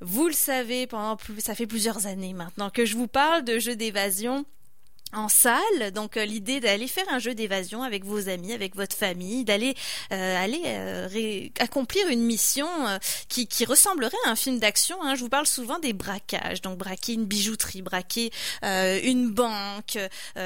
Vous le savez, pendant ça fait plusieurs années maintenant que je vous parle de jeux d'évasion en salle. Donc euh, l'idée d'aller faire un jeu d'évasion avec vos amis, avec votre famille, d'aller euh, aller euh, accomplir une mission qui, qui ressemblerait à un film d'action. Hein. Je vous parle souvent des braquages, donc braquer une bijouterie, braquer une banque,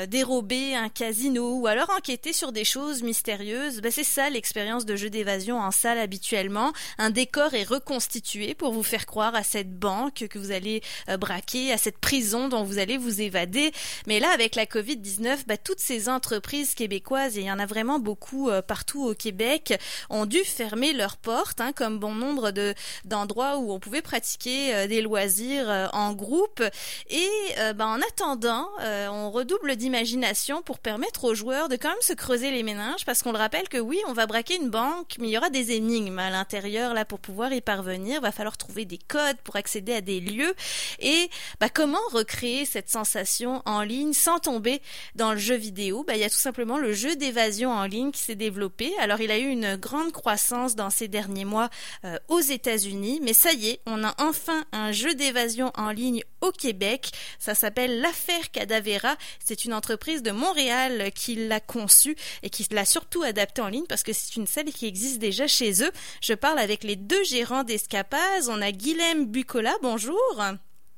dérober un casino ou alors enquêter sur des choses mystérieuses. Ben, c'est ça l'expérience de jeu d'évasion en salle habituellement. Un décor est reconstitué pour vous faire croire à cette banque que vous allez braquer, à cette prison dont vous allez vous évader. Mais là avec la Covid-19, bah, toutes ces entreprises québécoises, et il y en a vraiment beaucoup euh, partout au Québec, ont dû fermer leurs portes, hein, comme bon nombre de d'endroits où on pouvait pratiquer euh, des loisirs euh, en groupe. Et bah, en attendant, on redouble d'imagination pour permettre aux joueurs de quand même se creuser les méninges, parce qu'on le rappelle que oui, on va braquer une banque, mais il y aura des énigmes à l'intérieur là pour pouvoir y parvenir. Va falloir trouver des codes pour accéder à des lieux. Et bah, comment recréer cette sensation en ligne sans tomber dans le jeu vidéo, bah, il y a tout simplement le jeu d'évasion en ligne qui s'est développé. Alors il a eu une grande croissance dans ces derniers mois euh, aux États-Unis, mais ça y est, on a enfin un jeu d'évasion en ligne au Québec. Ça s'appelle l'affaire Cadavera. C'est une entreprise de Montréal qui l'a conçu et qui l'a surtout adapté en ligne parce que c'est une salle qui existe déjà chez eux. Je parle avec les deux gérants d'Escapaz. On a Guilhem Bucola, bonjour.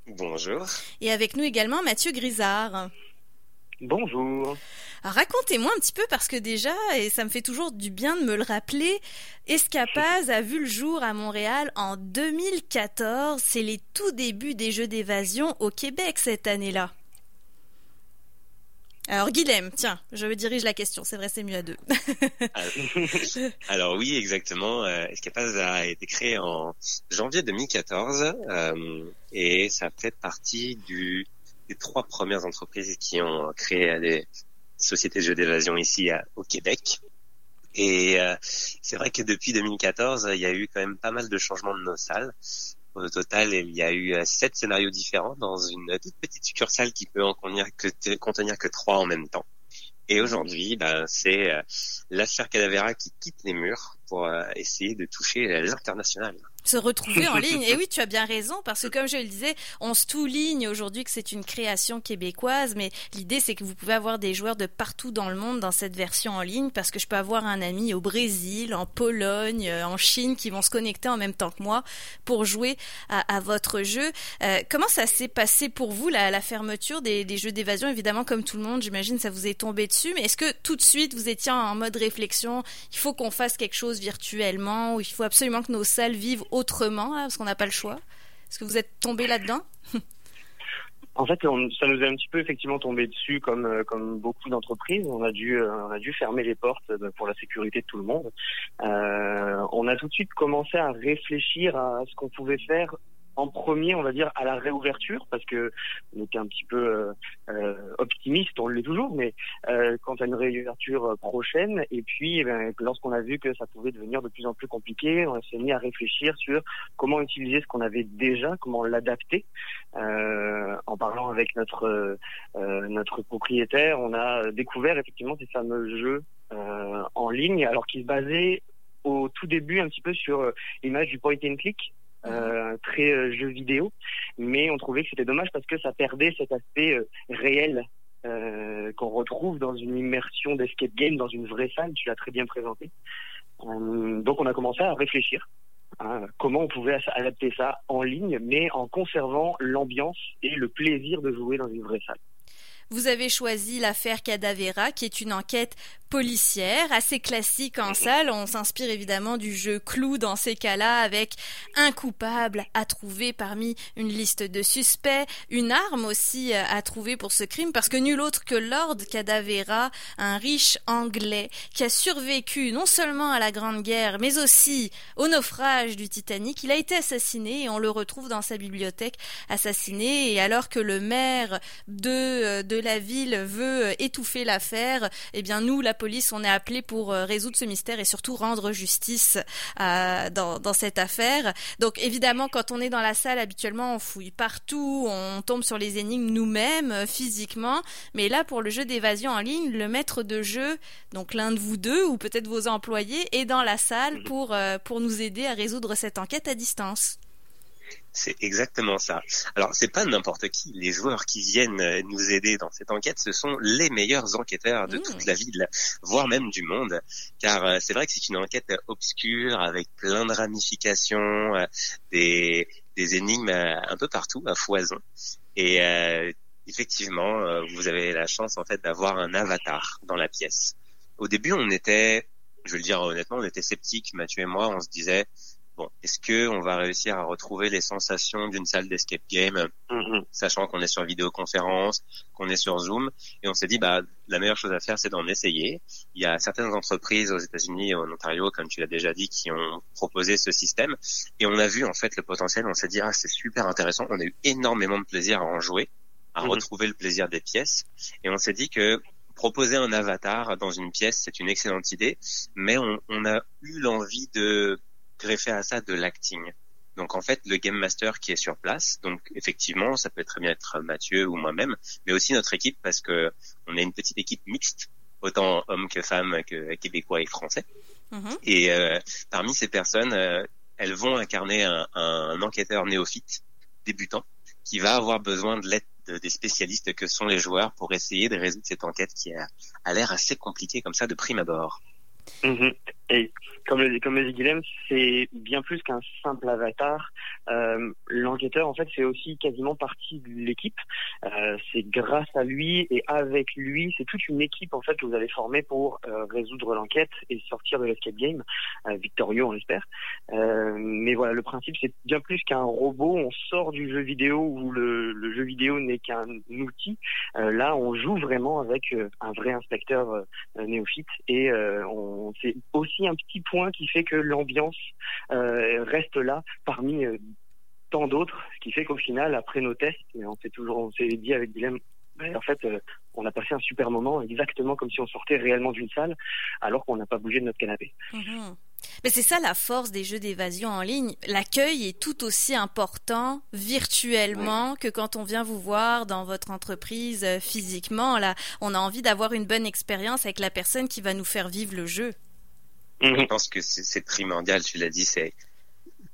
Bonjour. Et avec nous également Mathieu Grisard. Bonjour. Racontez-moi un petit peu parce que déjà, et ça me fait toujours du bien de me le rappeler, Escapaz a vu le jour à Montréal en 2014. C'est les tout débuts des jeux d'évasion au Québec cette année-là. Alors Guilhem, tiens, je dirige la question. C'est vrai, c'est mieux à deux. Alors oui, exactement. Euh, Escapaz a été créé en janvier 2014 euh, et ça fait partie du les trois premières entreprises qui ont créé des sociétés de jeux d'évasion ici au Québec. Et euh, c'est vrai que depuis 2014, il y a eu quand même pas mal de changements de nos salles. Au total, il y a eu euh, sept scénarios différents dans une toute petite succursale qui peut en contenir que, trois en même temps. Et aujourd'hui, ben, c'est euh, l'affaire Cadavera qui quitte les murs pour essayer de toucher l'international se retrouver en ligne. Et oui, tu as bien raison, parce que comme je le disais, on se souligne aujourd'hui que c'est une création québécoise, mais l'idée c'est que vous pouvez avoir des joueurs de partout dans le monde dans cette version en ligne, parce que je peux avoir un ami au Brésil, en Pologne, euh, en Chine, qui vont se connecter en même temps que moi pour jouer à, votre jeu. Euh, comment ça s'est passé pour vous, la, la fermeture des, des jeux d'évasion? Évidemment, comme tout le monde, j'imagine ça vous est tombé dessus, mais est-ce que tout de suite vous étiez en mode réflexion, il faut qu'on fasse quelque chose virtuellement, ou il faut absolument que nos salles vivent autrement, parce qu'on n'a pas le choix Est-ce que vous êtes tombé là-dedans? En fait, ça nous est un petit peu effectivement tombé dessus, comme euh, comme beaucoup d'entreprises. On a dû euh, on a dû fermer les portes euh, pour la sécurité de tout le monde. on a tout de suite commencé à réfléchir à ce qu'on pouvait faire en premier, on va dire, à la réouverture, parce que on était un petit peu euh, euh optimiste, on l'est toujours, mais euh, quant à une réouverture prochaine. Et puis, eh ben, lorsqu'on a vu que ça pouvait devenir de plus en plus compliqué, on s'est mis à réfléchir sur comment utiliser ce qu'on avait déjà, comment l'adapter. Euh, en parlant avec notre euh, notre propriétaire, on a découvert effectivement ces fameux jeux en ligne, alors qu'ils se basaient au tout début un petit peu sur l'image du point and click euh, très euh, jeu vidéo, mais on trouvait que c'était dommage parce que ça perdait cet aspect euh, réel euh, qu'on retrouve dans une immersion d'escape game dans une vraie salle. Tu l'as très bien présenté. donc on a commencé à réfléchir à comment on pouvait adapter ça en ligne, mais en conservant l'ambiance et le plaisir de jouer dans une vraie salle. Vous avez choisi l'affaire Cadavera, qui est une enquête policière, assez classique en salle. On s'inspire évidemment du jeu Clou dans ces cas-là, avec un coupable à trouver parmi une liste de suspects, une arme aussi à trouver pour ce crime, parce que nul autre que Lord Cadavera, un riche anglais qui a survécu non seulement à la Grande Guerre, mais aussi au naufrage du Titanic, il a été assassiné et on le retrouve dans sa bibliothèque assassiné. Et alors que le maire de, euh, de la ville veut euh, étouffer l'affaire, eh bien nous, la police, on est appelé pour euh, résoudre ce mystère et surtout rendre justice euh, dans, dans, cette affaire. Donc évidemment, quand on est dans la salle, habituellement, on fouille partout, on tombe sur les énigmes nous-mêmes, euh, physiquement. Mais là, pour le jeu d'évasion en ligne, le maître de jeu, donc l'un de vous deux ou peut-être vos employés, est dans la salle mhm. pour, pour nous aider à résoudre cette enquête à distance. C'est exactement ça. Alors, c'est pas n'importe qui. Les joueurs qui viennent euh, nous aider dans cette enquête, ce sont les meilleurs enquêteurs de toute mmh. la ville, voire même du monde. Car euh, c'est vrai que c'est une enquête obscure avec plein de ramifications, euh, des, des énigmes un peu partout, à foison. Et effectivement, vous avez la chance en fait d'avoir un avatar dans la pièce. Au début, on était, je vais le dire honnêtement, on était sceptiques, Mathieu et moi, on se disait bon, est-ce que on va réussir à retrouver les sensations d'une salle d'escape game, mm-hmm. sachant qu'on est sur vidéoconférence, qu'on est sur Zoom, et on s'est dit bah la meilleure chose à faire c'est d'en essayer. Il y a certaines entreprises aux États-Unis et en Ontario, comme tu l'as déjà dit, qui ont proposé ce système, et on a vu en fait le potentiel. On s'est dit ah c'est super intéressant. On a eu énormément de plaisir à en jouer, à mm-hmm. retrouver le plaisir des pièces, et on s'est dit que proposer un avatar dans une pièce, c'est une excellente idée, mais on, on a eu l'envie de greffer à ça de l'acting. Donc en fait, le game master qui est sur place, donc effectivement, ça peut très bien être Mathieu ou moi-même, mais aussi notre équipe parce que on est une petite équipe mixte, autant hommes que femmes, que québécois et français. Mm-hmm. Et euh, parmi ces personnes, euh, elles vont incarner un, un, enquêteur néophyte, débutant, qui va avoir besoin de l'aide des spécialistes que sont les joueurs pour essayer de résoudre cette enquête qui a, a l'air assez compliquée comme ça de prime abord. Mm-hmm. Et comme le, comme le dit Guilhem, c'est bien plus qu'un simple avatar. Euh, L'enquêteur, en fait, c'est aussi quasiment partie de l'équipe. Euh, c'est grâce à lui et avec lui, c'est toute une équipe en fait que vous avez formée pour euh, résoudre l'enquête et sortir de l'escape game, euh, victorieux, on l'espère. Euh, mais voilà, le principe, c'est bien plus qu'un robot. On sort du jeu vidéo où le, le jeu vidéo n'est qu'un outil. là, on joue vraiment avec un vrai inspecteur néophyte et on, c'est aussi un petit point qui fait que l'ambiance euh, reste là parmi euh, tant d'autres, ce qui fait qu'au final, après nos tests, on s'est toujours, on s'est dit avec Guillaume, ben, en fait, euh, on a passé un super moment, exactement comme si on sortait réellement d'une salle, alors qu'on n'a pas bougé de notre canapé. Mhm. Mais c'est ça la force des jeux d'évasion en ligne. L'accueil est tout aussi important virtuellement que quand on vient vous voir dans votre entreprise physiquement. Là, on a envie d'avoir une bonne expérience avec la personne qui va nous faire vivre le jeu. Je pense que c'est primordial, tu l'as dit, c'est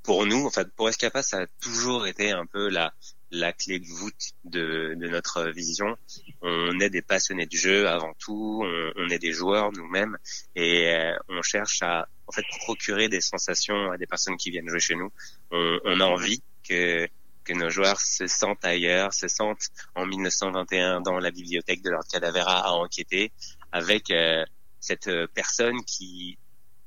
pour nous, enfin pour Escapa, ça a toujours été un peu la la clé de voûte de, de notre vision. On est des passionnés de jeu avant tout, on, on est des joueurs nous-mêmes et euh, on cherche à en fait procurer des sensations à des personnes qui viennent jouer chez nous. On, on a envie que que nos joueurs se sentent ailleurs, se sentent en 1921 dans la bibliothèque de leur Cadavera à enquêter avec euh, cette personne qui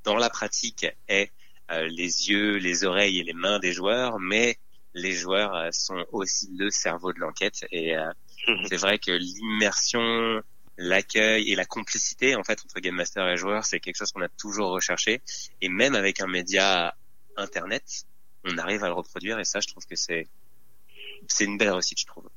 dans la pratique est euh, les yeux, les oreilles et les mains des joueurs, mais les joueurs euh, sont aussi le cerveau de l'enquête. Et euh, mhm. c'est vrai que l'immersion, l'accueil et la complicité en fait entre game master et joueurs, c'est quelque chose qu'on a toujours recherché. Et même avec un média internet, on arrive à le reproduire. Et ça, je trouve que c'est c'est une belle réussite, je trouve.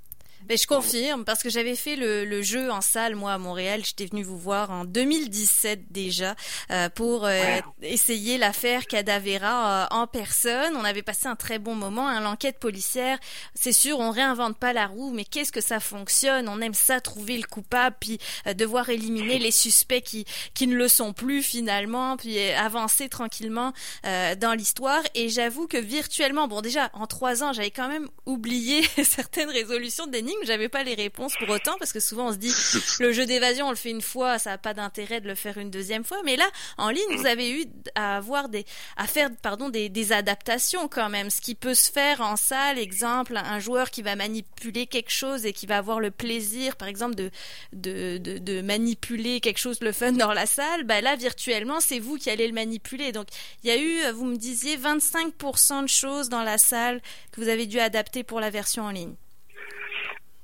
Mais je confirme parce que j'avais fait le, le, jeu en salle moi à Montréal. J'étais venu vous voir en 2017 déjà euh, pour euh, essayer l'affaire Cadavera euh, en personne. On avait passé un très bon moment. Hein, L'enquête policière, c'est sûr, on réinvente pas la roue, mais qu'est-ce que ça fonctionne? On aime ça trouver le coupable, puis devoir éliminer les suspects qui qui ne le sont plus finalement, puis avancer tranquillement dans l'histoire. Et j'avoue que virtuellement, bon déjà en trois ans, j'avais quand même oublié certaines résolutions j'avais pas les réponses pour autant parce que souvent on se dit le jeu d'évasion on le fait une fois, ça a pas d'intérêt de le faire une deuxième fois. Mais là, en ligne, vous avez eu à avoir des, à faire pardon des, des adaptations quand même. Ce qui peut se faire en salle, exemple, un joueur qui va manipuler quelque chose et qui va avoir le plaisir, par exemple, de de, de, de manipuler quelque chose le fun dans la salle. Bah là, virtuellement, c'est vous qui allez le manipuler. Donc, il y a eu, vous me disiez, 25% de choses dans la salle que vous avez dû adapter pour la version en ligne.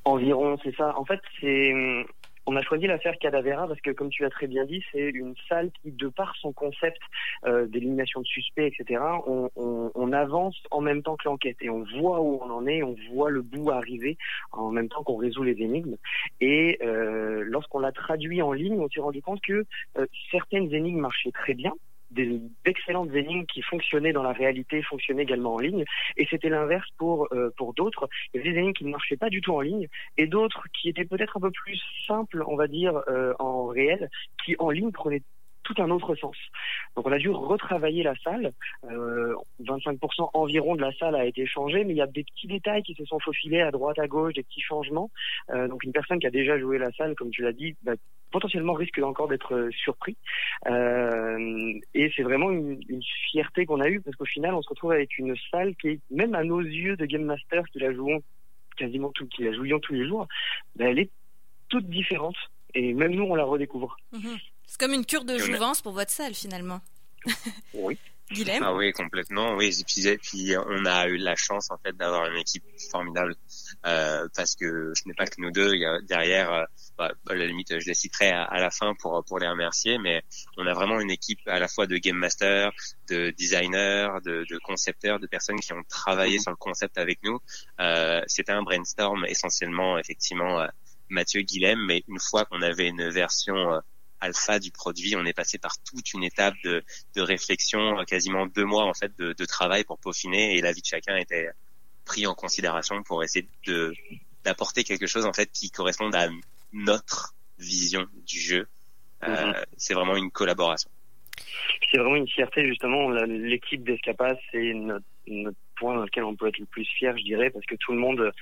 Environ, c'est ça. En fait, c'est on a choisi l'affaire Cadavera parce que, comme tu l'as très bien dit, c'est une salle qui, de par son concept euh, d'élimination de suspects, etc., on, avance en même temps que l'enquête et on voit où on en est, on voit le bout arriver en même temps qu'on résout les énigmes. Et euh, lorsqu'on l'a traduit en ligne, on s'est rendu compte que euh, certaines énigmes marchaient très bien, d'excellentes énigmes qui fonctionnaient dans la réalité, fonctionnaient également en ligne. Et c'était l'inverse pour euh, pour d'autres. Il y avait des énigmes qui ne marchaient pas du tout en ligne et d'autres qui étaient peut-être un peu plus simples, on va dire, euh, en réel, qui en ligne prenaient tout un autre sens. Donc on a dû retravailler la salle. Euh, 25% environ de la salle a été changée, mais il y a des petits détails qui se sont faufilés à droite, à gauche, des petits changements. Euh, donc une personne qui a déjà joué la salle, comme tu l'as dit, bah, potentiellement risque encore d'être euh, surpris. Euh, et c'est vraiment une, fierté qu'on a eue parce qu'au final, on se retrouve avec une salle qui est, même à nos yeux de Game Master, qui la jouons quasiment qui la jouions tous les jours, bah, elle est toute différente. Et même nous, on la redécouvre. Mhm. C'est comme une cure de jouvence pour votre salle finalement. oui. Guilhem Ah oui, complètement. Oui, et puis, et puis on a eu la chance en fait d'avoir une équipe formidable euh, parce que ce n'est pas que nous deux. Il y a derrière, euh, bah, à la limite, je les citerai à, à, la fin pour pour les remercier, mais on a vraiment une équipe à la fois de game master, de designers, de, de concepteurs, de personnes qui ont travaillé sur le concept avec nous. Euh, C'était un brainstorm essentiellement, effectivement. Euh, Mathieu Guilhem, mais une fois qu'on avait une version euh, alpha du produit, on est passé par toute une étape de, de réflexion, euh, quasiment deux mois en fait de, de, travail pour peaufiner, et la vie de chacun était pris en considération pour essayer de d'apporter quelque chose en fait qui corresponde à notre vision du jeu. Euh, mm -hmm. C'est vraiment une collaboration. C'est vraiment une fierté justement. L'équipe d'Escapas, c'est notre, notre point dans lequel on peut être le plus fier, je dirais, parce que tout le monde,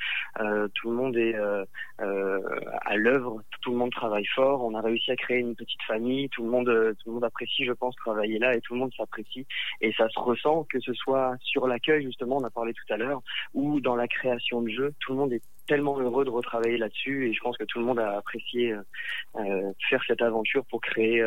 euh, tout le monde est euh, euh, à l'œuvre, tout le monde travaille fort. On a réussi à créer une petite famille. Tout le monde, tout le monde apprécie, je pense, travailler là, et tout le monde s'apprécie. Et ça se ressent, que ce soit sur l'accueil, justement, on a parlé tout à l'heure, ou dans la création de jeux. Tout le monde est tellement heureux de retravailler là-dessus, et je pense que tout le monde a apprécié faire cette aventure pour créer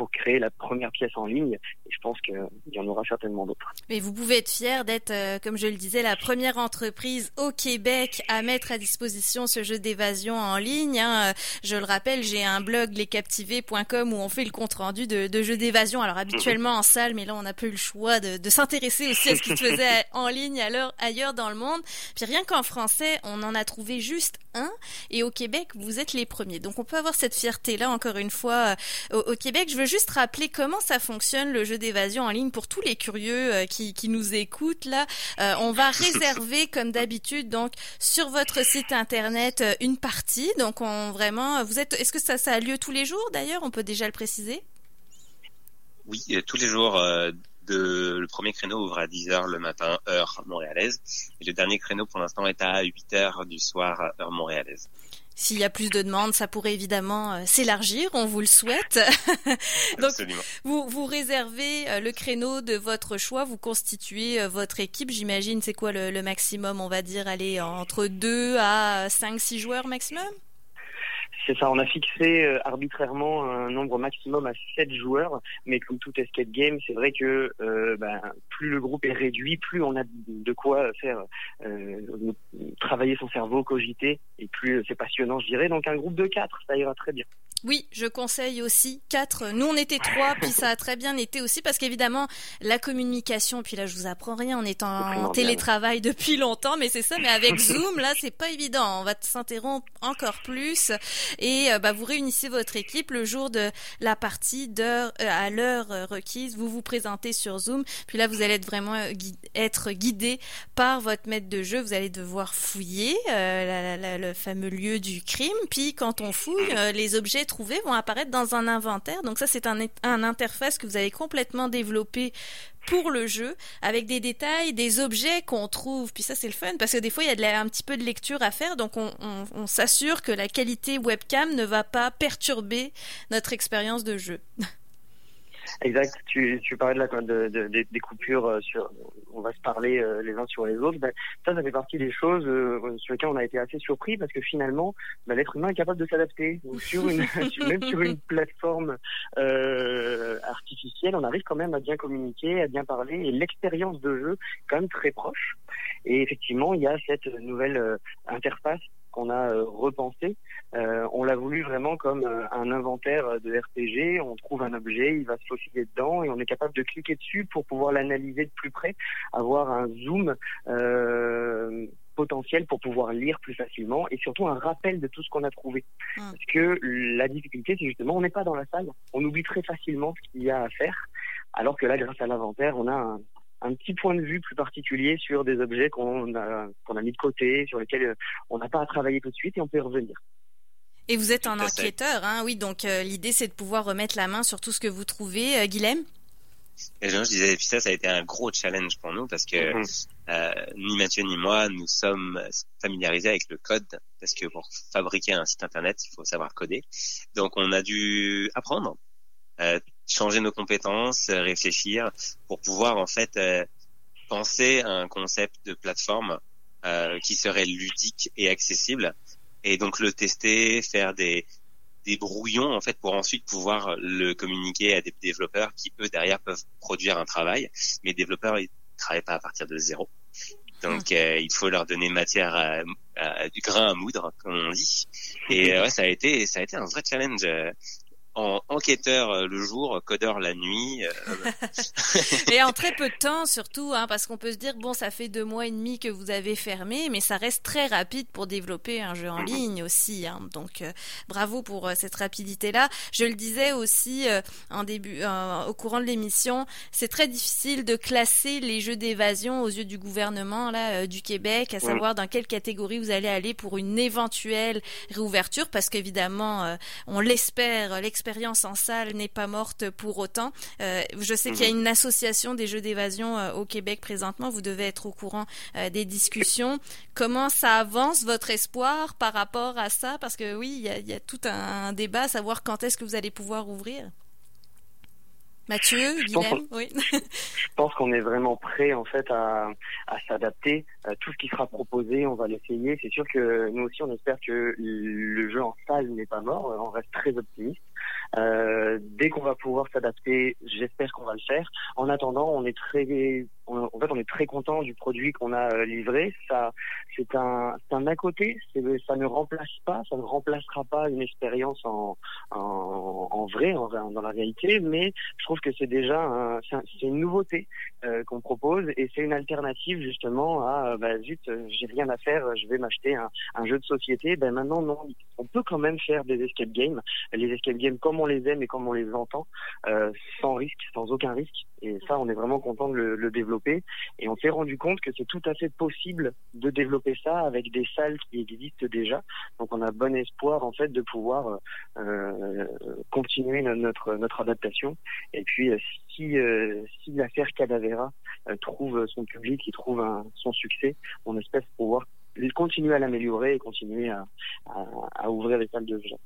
pour créer la première pièce en ligne. Et je pense qu'il y en aura certainement d'autres. Mais vous pouvez être fier d'être, euh, comme je le disais, la première entreprise au Québec à mettre à disposition ce jeu d'évasion en ligne. Hein. Je le rappelle, j'ai un blog lescaptivés.com où on fait le compte rendu de, de jeux d'évasion. Alors habituellement en salle, mais là on n'a pas eu le choix de, de s'intéresser aussi à ce qui se faisait en ligne alors ailleurs dans le monde. Puis rien qu'en français, on en a trouvé juste un. Et au Québec, vous êtes les premiers. Donc on peut avoir cette fierté là encore une fois au, au Québec. Je veux juste rappeler comment ça fonctionne le jeu d'évasion en ligne pour tous les curieux euh, qui, qui, nous écoutent là. Euh, on va réserver comme d'habitude donc sur votre site internet euh, une partie. Donc on vraiment vous êtes est-ce que ça, a lieu tous les jours d'ailleurs? On peut déjà le préciser? Oui, tous les jours. Le premier créneau ouvre à 10h le matin, heure montréalaise. Et le dernier créneau, pour l'instant, est à 8h du soir, heure montréalaise. S'il y a plus de demandes, ça pourrait évidemment euh, s'élargir, on vous le souhaite. Donc, Absolument. vous, vous réservez euh, le créneau de votre choix, vous constituez euh, votre équipe, j'imagine, c'est quoi le, le, maximum, on va dire, aller entre 2 à 5, 6 joueurs maximum? C'est ça, on a fixé euh, arbitrairement un nombre maximum à 7 joueurs, mais comme tout escape game, c'est vrai que euh, ben, plus le groupe est réduit, plus on a de quoi faire euh, travailler son cerveau, cogiter, et plus c'est passionnant, je dirais. Donc un groupe de 4, ça ira très bien. Oui, je conseille aussi quatre. Nous, on était trois, puis ça a très bien été aussi parce qu'évidemment, la communication, puis là, je vous apprends rien en étant en télétravail depuis longtemps, mais c'est ça. Mais avec Zoom, là, c'est pas évident. On va s'interrompre encore plus et bah, vous réunissez votre équipe le jour de la partie d'heure euh, à l'heure requise. Vous vous présentez sur Zoom, puis là, vous allez être vraiment gui être guidé par votre maître de jeu. Vous allez devoir fouiller euh, le fameux lieu du crime, puis quand on fouille, euh, les objets trouvés vont apparaître dans un inventaire. Donc ça, c'est un, un interface que vous avez complètement développé pour le jeu, avec des détails, des objets qu'on trouve. Puis ça, c'est le fun, parce que des fois, il y a de la, un petit peu de lecture à faire, donc on, on, on s'assure que la qualité webcam ne va pas perturber notre expérience de jeu. Exact. Tu, tu parlais de la de, de, de, des coupures sur. On va se parler euh, les uns sur les autres. Ben, ça, ça fait partie des choses euh, sur lesquelles on a été assez surpris parce que finalement, ben, l'être humain est capable de s'adapter. Sur une, même sur une plateforme euh, artificielle, on arrive quand même à bien communiquer, à bien parler, et l'expérience de jeu est quand même très proche. Et effectivement, il y a cette nouvelle euh, interface qu'on a euh, repensé. Euh, on l'a voulu vraiment comme euh, un inventaire de RPG. On trouve un objet, il va se faufiler dedans et on est capable de cliquer dessus pour pouvoir l'analyser de plus près, avoir un zoom potentiel pour pouvoir lire plus facilement et surtout un rappel de tout ce qu'on a trouvé. Mmh. Parce que la difficulté, c'est justement, on n'est pas dans la salle, on oublie très facilement ce qu'il y a à faire, alors que là, grâce à l'inventaire, on a un, un petit point de vue plus particulier sur des objets qu'on a, qu'on a mis de côté, sur lesquels on n'a pas à travailler tout de suite et on peut y revenir. Et vous êtes un enquêteur, hein, oui, donc l'idée c'est de pouvoir remettre la main sur tout ce que vous trouvez. Guilhem? Et je disais, puis ça, ça a été un gros challenge pour nous parce que mhm. euh, ni Mathieu ni moi, nous sommes familiarisés avec le code parce que pour fabriquer un site internet, il faut savoir coder. Donc, on a dû apprendre, euh, changer nos compétences, réfléchir pour pouvoir en fait euh, penser à un concept de plateforme euh, qui serait ludique et accessible et donc le tester, faire des des brouillons en fait pour ensuite pouvoir le communiquer à des développeurs qui eux derrière peuvent produire un travail. Mais les développeurs ils travaillent pas à partir de zéro. Donc hmm. euh, il faut leur donner matière à, du grain à moudre comme on dit. Et euh, ouais, ça a été ça a été un vrai challenge. Euh, en enquêteur euh, le jour, codeur la nuit. Euh, et en très peu de temps surtout, hein, parce qu'on peut se dire bon, ça fait deux mois et demi que vous avez fermé, mais ça reste très rapide pour développer un jeu en ligne aussi. Hein. donc euh, bravo pour cette rapidité-là. Je le disais aussi en début, au courant de l'émission, c'est très difficile de classer les jeux d'évasion aux yeux du gouvernement là du Québec, à savoir dans quelle catégorie vous allez aller pour une éventuelle réouverture, parce qu'évidemment, on l'espère, l'expérience l'expérience en salle n'est pas morte pour autant. Euh, je sais qu'il y a mhm. une association des jeux d'évasion euh, au Québec présentement. Vous devez être au courant euh, des discussions. Comment ça avance votre espoir par rapport à ça? Parce que oui, il y a, tout un, débat à savoir quand est-ce que vous allez pouvoir ouvrir. Mathieu, Guillaume, oui. je pense qu'on est vraiment prêt en fait à, à s'adapter. tout ce qui sera proposé, on va l'essayer. C'est sûr que nous aussi, on espère que le jeu en salle n'est pas mort. On reste très optimiste. Euh, dès qu'on va pouvoir s'adapter, j'espère qu'on va le faire. En attendant, on est très, en fait, on est très content du produit qu'on a euh, livré. Ça, c'est un, un à côté. Ça ne remplace pas, ça ne remplacera pas une expérience en, en, en vrai, en, dans la réalité. Mais je trouve que c'est déjà, c'est, une nouveauté euh, qu'on propose et c'est une alternative justement à, bah, zut, j'ai rien à faire, je vais m'acheter un, un jeu de société. Ben maintenant, non, on peut quand même faire des escape games. Les escape games comme on les aime et comme on les entend, euh, sans risque, sans aucun risque. Et ça, on est vraiment content de le, développer. Et on s'est rendu compte que c'est tout à fait possible de développer ça avec des salles qui existent déjà. Donc on a bon espoir en fait de pouvoir euh, continuer notre notre adaptation. Et puis si si l'affaire Cadavera trouve son public, et trouve son succès, on espère pouvoir continuer à l'améliorer et continuer à ouvrir les salles de jeu.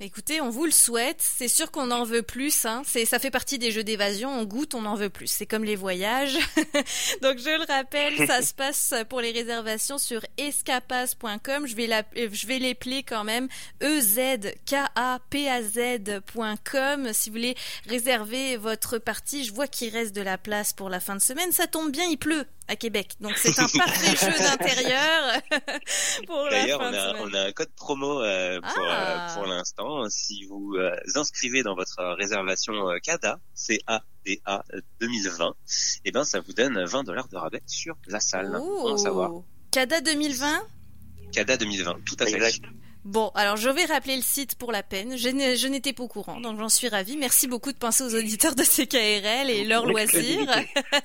Écoutez, on vous le souhaite. C'est sûr qu'on en veut plus. Hein. Ça fait partie des jeux d'évasion. On goûte, on en veut plus. C'est comme les voyages. Donc je le rappelle, ça se passe pour les réservations sur escapaz.com. Je vais la, je vais l'épeler quand même e z k a p a z.com. Si vous voulez réserver votre partie, je vois qu'il reste de la place pour la fin de semaine. Ça tombe bien, il pleut à Québec. Donc c'est un parfait jeu d'intérieur. D'ailleurs, on a, on a un code promo euh, pour, euh, ah. pour l'instant. Si vous euh, inscrivez dans votre réservation CADA, C-A-D-A 2020, eh ben ça vous donne 20 dollars de rabais sur la salle. Oh. savoir. CADA 2020 CADA 2020, tout à fait. Bon, alors je vais rappeler le site pour la peine. Je n'étais pas au courant, donc j'en suis ravie. Merci beaucoup de penser aux auditeurs de CKRL et leurs loisirs.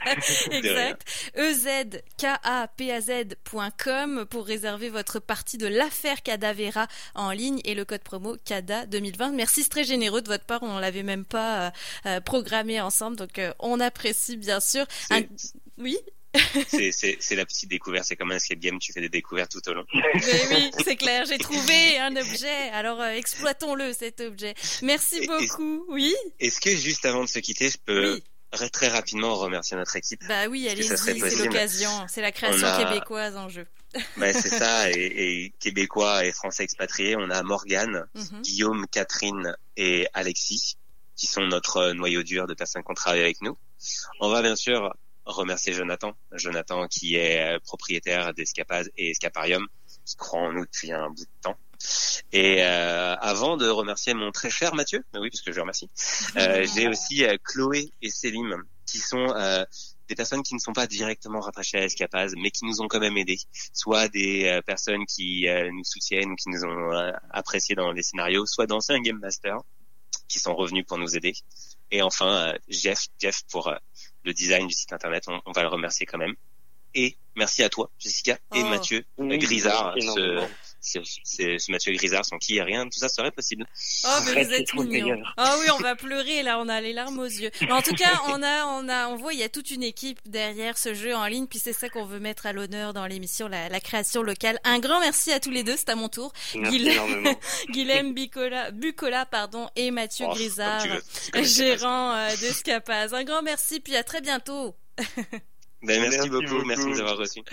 exact. ezkapaz.com pour réserver votre partie de l'affaire Cadavera en ligne et le code promo CADA 2020. Merci, c'est très généreux de votre part. On l'avait même pas euh, euh, programmé ensemble, donc euh, on apprécie bien sûr. Oui? C'est la petite découverte. C'est comme un escape game, tu fais des découvertes tout au long. oui, c'est clair. J'ai trouvé un objet. Alors euh, exploitons-le cet objet. Merci beaucoup. oui. Est-ce que juste avant de se quitter, je peux très rapidement remercier notre équipe? Bah oui, allez-y. C'est l'occasion. C'est la création québécoise en jeu. bah, c'est ça. Et, et, québécois et français expatriés, on a Morgane, mhm. Guillaume, Catherine et Alexis qui sont notre noyau dur de personnes qui ont travaillé avec nous. On va bien sûr remercier Jonathan. Jonathan qui est euh, propriétaire d'Escapade et Escaparium, qui croit en nous depuis un bout de temps. Et euh, avant de remercier mon très cher Mathieu, oui, parce que je remercie, euh, j'ai aussi euh, Chloé et Célim, qui sont euh, des personnes qui ne sont pas directement rattachées à Escapaz, mais qui nous ont quand même aidés. Soit des personnes qui nous soutiennent ou qui nous ont appréciés dans les scénarios, soit d'anciens Game Masters qui sont revenus pour nous aider. Et enfin, Jeff, Jeff pour le design du site internet, on, va le remercier quand même. Et merci à toi, Jessica, et Oh. Mathieu Oui, Grisard. merci Ce, énormément. ce, ce- ce Mathieu Grisard sans qui rien de tout ça serait possible. Oh, mais Arrête, vous êtes trop le mignon. meilleur. Ah oui, on va pleurer là, on a les larmes aux yeux. Mais en tout cas, on a, on a, on voit, il y a toute une équipe derrière ce jeu en ligne, puis c'est ça qu'on veut mettre à l'honneur dans l'émission, la, la création locale. Un grand merci à tous les deux, c'est à mon tour. Merci Guil- énormément. Guilhem Bicola, Bucola, pardon, et Mathieu Oh, Grisard, gérant euh, de Scapaz. Un grand merci, puis à très bientôt. Ben, merci, Merci beaucoup, beaucoup. merci de nous avoir reçus.